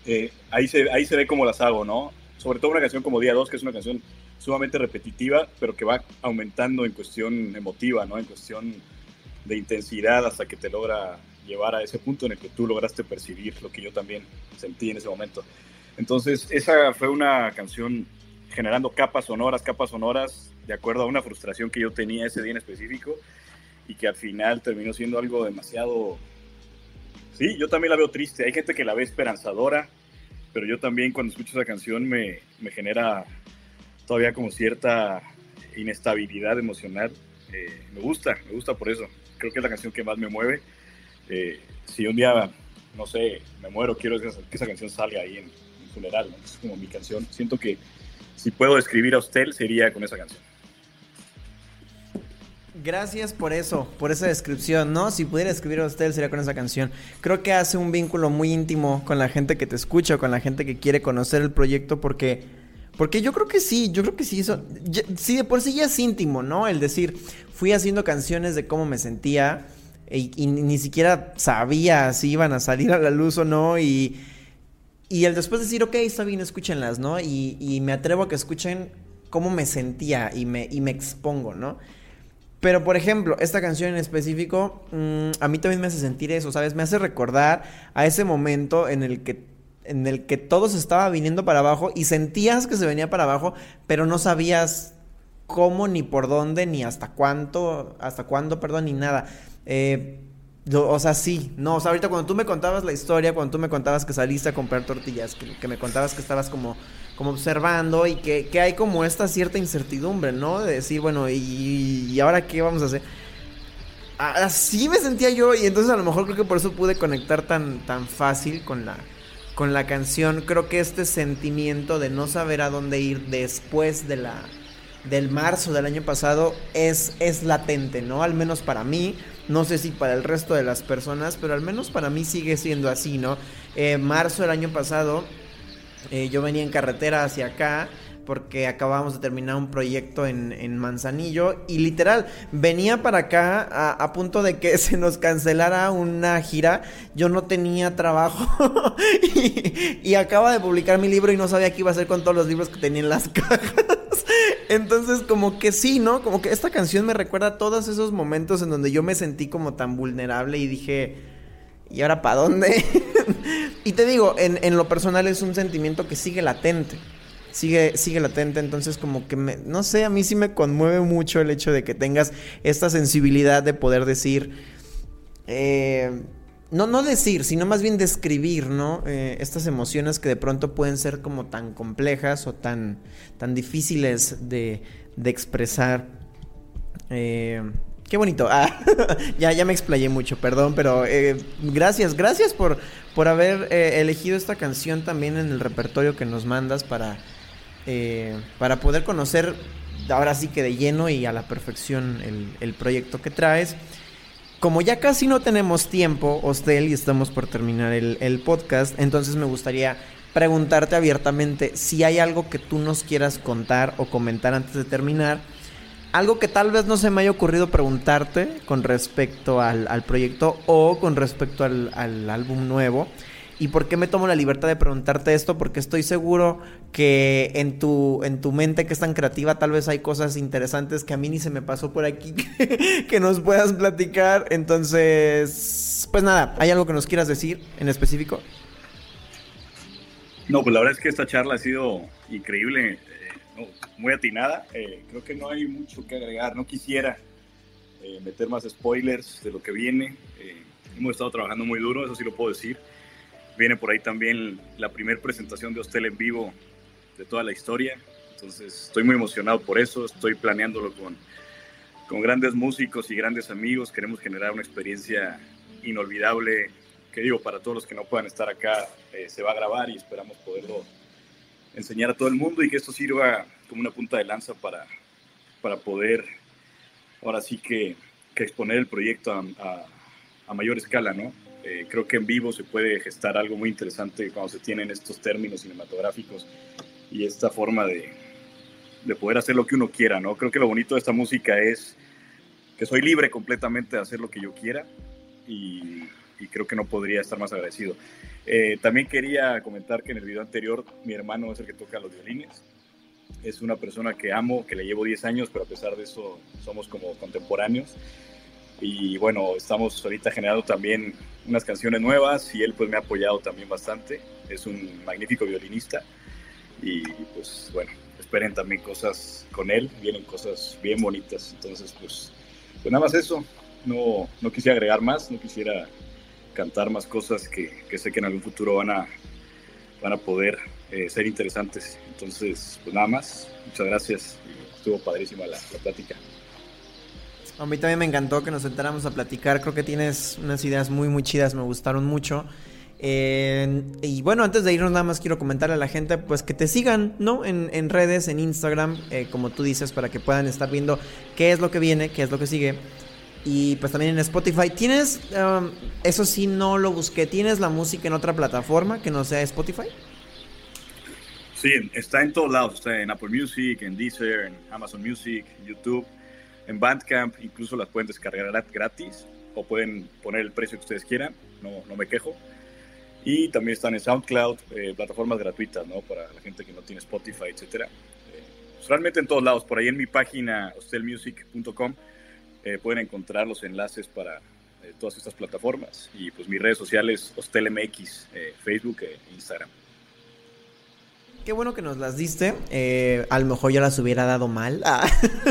eh, ahí, se, ahí se ve cómo las hago, ¿no? Sobre todo una canción como Día 2, que es una canción sumamente repetitiva, pero que va aumentando en cuestión emotiva, ¿no? En cuestión de intensidad hasta que te logra llevar a ese punto en el que tú lograste percibir lo que yo también sentí en ese momento. Entonces, esa fue una canción generando capas sonoras, capas sonoras, de acuerdo a una frustración que yo tenía ese día en específico y que al final terminó siendo algo demasiado... Sí, yo también la veo triste. Hay gente que la ve esperanzadora, pero yo también cuando escucho esa canción me, me genera todavía como cierta inestabilidad emocional. Eh, me gusta, me gusta por eso. Creo que es la canción que más me mueve. Eh, si un día, no sé, me muero, quiero que esa, canción salga ahí en, Es como mi canción. Siento que si puedo escribir a usted, sería con esa canción. Gracias por eso, por esa descripción, ¿no? Si pudiera escribir a usted sería con esa canción. Creo que hace un vínculo muy íntimo con la gente que te escucha, con la gente que quiere conocer el proyecto, porque porque yo creo que sí, yo creo que sí, eso, sí, de por sí ya es íntimo, ¿no? El decir, fui haciendo canciones de cómo me sentía y, ni siquiera sabía si iban a salir a la luz o no y, y el después decir, ok, está bien, escúchenlas, ¿no? Y, y me atrevo a que escuchen cómo me sentía y me, y me expongo, ¿no? Pero, por ejemplo, esta canción en específico, mm, a mí también me hace sentir eso, ¿sabes? Me hace recordar a ese momento en el que en el que todo se estaba viniendo para abajo y sentías que se venía para abajo, pero no sabías cómo, ni por dónde, ni hasta cuánto, hasta cuándo, perdón, ni nada. Eh, o sea, sí, no, o sea, ahorita cuando tú me contabas la historia, cuando tú me contabas que saliste a comprar tortillas, que, me contabas que estabas como, como observando y que, que, hay como esta cierta incertidumbre, ¿no? De decir, bueno, ¿y, y ahora qué vamos a hacer? Así me sentía yo y entonces a lo mejor creo que por eso pude conectar tan, tan fácil con la, con la canción. Creo que este sentimiento de no saber a dónde ir después de la del marzo del año pasado es, es latente, ¿no? Al menos para mí. No sé si para el resto de las personas, pero al menos para mí sigue siendo así, ¿no? Eh, marzo del año pasado, eh, yo venía en carretera hacia acá porque acabábamos de terminar un proyecto en, Manzanillo y literal venía para acá a, punto de que se nos cancelara una gira. Yo no tenía trabajo y, y, acaba de publicar mi libro y no sabía qué iba a hacer con todos los libros que tenía en las cajas. Entonces como que sí, ¿no? Como que esta canción me recuerda a todos esos momentos en donde yo me sentí como tan vulnerable y dije, ¿y ahora para dónde? y te digo, en, en lo personal es un sentimiento que sigue latente sigue, sigue latente. Entonces, como que me, no sé, a mí sí me conmueve mucho el hecho de que tengas esta sensibilidad de poder decir. Eh, no, no decir, sino más bien describir, ¿no? Eh, estas emociones que de pronto pueden ser como tan complejas o tan, tan difíciles de, de expresar. Eh, qué bonito. Ah, ya, ya me explayé mucho, perdón, pero gracias, gracias por, por haber elegido esta canción también en el repertorio que nos mandas para, eh, para poder conocer ahora sí que de lleno y a la perfección el, proyecto que traes. Como ya casi no tenemos tiempo, Hostel, y estamos por terminar el, podcast, entonces me gustaría preguntarte abiertamente si hay algo que tú nos quieras contar o comentar antes de terminar. Algo que tal vez no se me haya ocurrido preguntarte con respecto al, proyecto o con respecto al álbum nuevo. ¿Y por qué me tomo la libertad de preguntarte esto? Porque estoy seguro que en tu, en tu mente que es tan creativa tal vez hay cosas interesantes que a mí ni se me pasó por aquí que, nos puedas platicar. Entonces, pues nada, ¿hay algo que nos quieras decir en específico? No, pues la verdad es que esta charla ha sido increíble, eh, muy atinada. Eh, creo que no hay mucho que agregar. No quisiera eh, meter más spoilers de lo que viene. hemos estado trabajando muy duro, eso sí lo puedo decir. Viene por ahí también la primera presentación de Hostel en vivo de toda la historia. Entonces estoy muy emocionado por eso. Estoy planeándolo con, con grandes músicos y grandes amigos. Queremos generar una experiencia inolvidable. Que digo, para todos los que no puedan estar acá, eh, se va a grabar y esperamos poderlo enseñar a todo el mundo y que esto sirva como una punta de lanza para, para poder ahora sí que, exponer el proyecto a, a, a mayor escala, ¿no? Eh, creo que en vivo se puede gestar algo muy interesante cuando se tienen estos términos cinematográficos y esta forma de, de poder hacer lo que uno quiera, ¿no? Creo que lo bonito de esta música es que soy libre completamente de hacer lo que yo quiera y, creo que no podría estar más agradecido. Eh, también quería comentar que en el video anterior mi hermano es el que toca los violines. Es una persona que amo, que le llevo 10 años, pero a pesar de eso somos como contemporáneos. Y bueno, estamos ahorita generando también unas canciones nuevas y él pues me ha apoyado también bastante. Es un magnífico violinista y pues bueno, esperen también cosas con él, vienen cosas bien bonitas. Entonces pues, pues nada más eso, no, no quisiera agregar más, no quisiera cantar más cosas que, que sé que en algún futuro van a, van a poder eh, ser interesantes. Entonces pues nada más, muchas gracias, estuvo padrísima la, la plática. A mí también me encantó que nos sentáramos a platicar. Creo que tienes unas ideas muy, muy chidas. Me gustaron mucho. Eh, y bueno, antes de irnos nada más quiero comentarle a la gente pues que te sigan, ¿no? En, redes, en Instagram, eh, como tú dices, para que puedan estar viendo qué es lo que viene, qué es lo que sigue. Y pues también en Spotify. ¿Tienes, um, eso sí no lo busqué, ¿tienes la música en otra plataforma que no sea Spotify? Sí, está en todos lados, está en Apple Music, en Deezer, en Amazon Music, YouTube en Bandcamp, incluso las pueden descargar gratis o pueden poner el precio que ustedes quieran, no, no me quejo. Y también están en SoundCloud, eh, plataformas gratuitas, ¿no? Para la gente que no tiene Spotify, etcétera. Eh, pues realmente en todos lados, por ahí en mi página hostelmusic.com eh, pueden encontrar los enlaces para todas estas plataformas. Y pues mis redes sociales, HostelMX, Facebook e Instagram. Qué bueno que nos las diste. Eh, a lo mejor yo las hubiera dado mal. Ah.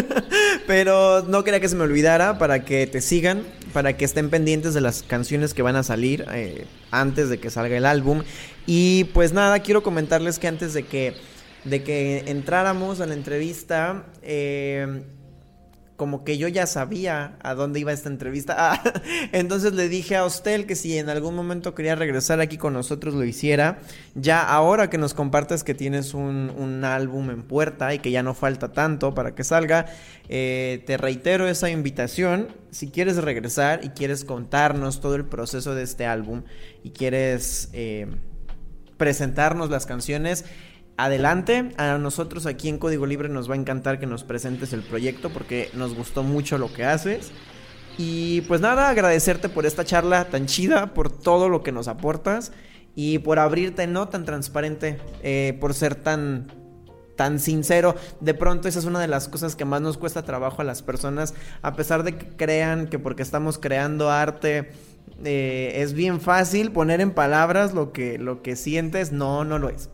Pero no quería que se me olvidara para que te sigan, para que estén pendientes de las canciones que van a salir eh, antes de que salga el álbum. Y pues nada, quiero comentarles que antes de que, de que entráramos a la entrevista, eh, como que yo ya sabía a dónde iba esta entrevista. Ah, entonces le dije a Hostel que si en algún momento quería regresar aquí con nosotros lo hiciera. Ya ahora que nos compartes que tienes un, álbum en puerta y que ya no falta tanto para que salga, eh, te reitero esa invitación. Si quieres regresar y quieres contarnos todo el proceso de este álbum y quieres eh, presentarnos las canciones, adelante. A nosotros aquí en Código Libre nos va a encantar que nos presentes el proyecto porque nos gustó mucho lo que haces. Y pues nada, agradecerte por esta charla tan chida, por todo lo que nos aportas y por abrirte no tan transparente, eh, por ser tan tan sincero. De pronto esa es una de las cosas que más nos cuesta trabajo a las personas, a pesar de que crean que porque estamos creando arte eh, es bien fácil poner en palabras lo que, lo que sientes, no, no lo es.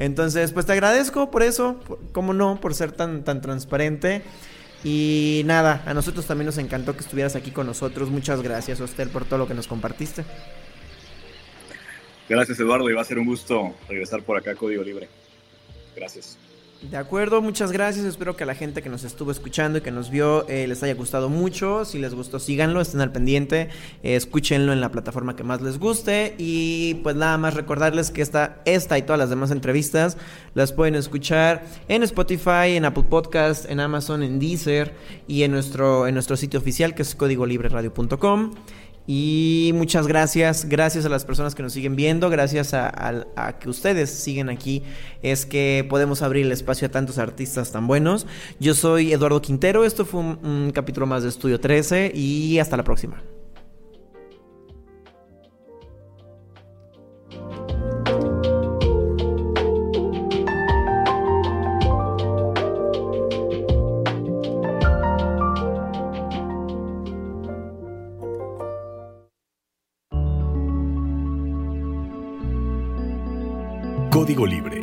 Entonces, pues te agradezco por eso, como no, por ser tan, tan transparente. Y nada, a nosotros también nos encantó que estuvieras aquí con nosotros. Muchas gracias, Hostel, por todo lo que nos compartiste. Gracias, Eduardo, y va a ser un gusto regresar por acá a Código Libre. Gracias. De acuerdo, muchas gracias. Espero que a la gente que nos estuvo escuchando y que nos vio eh, les haya gustado mucho. Si les gustó, síganlo, estén al pendiente, eh, escúchenlo en la plataforma que más les guste. Y pues nada más recordarles que esta, esta y todas las demás entrevistas las pueden escuchar en Spotify, en Apple Podcast, en Amazon, en Deezer y en nuestro, en nuestro sitio oficial que es códigolibreradio.com. Y muchas gracias, gracias a las personas que nos siguen viendo, gracias a, que ustedes siguen aquí, es que podemos abrir el espacio a tantos artistas tan buenos. Yo soy Eduardo Quintero, esto fue un capítulo más de Estudio 13 y hasta la próxima. Código Libre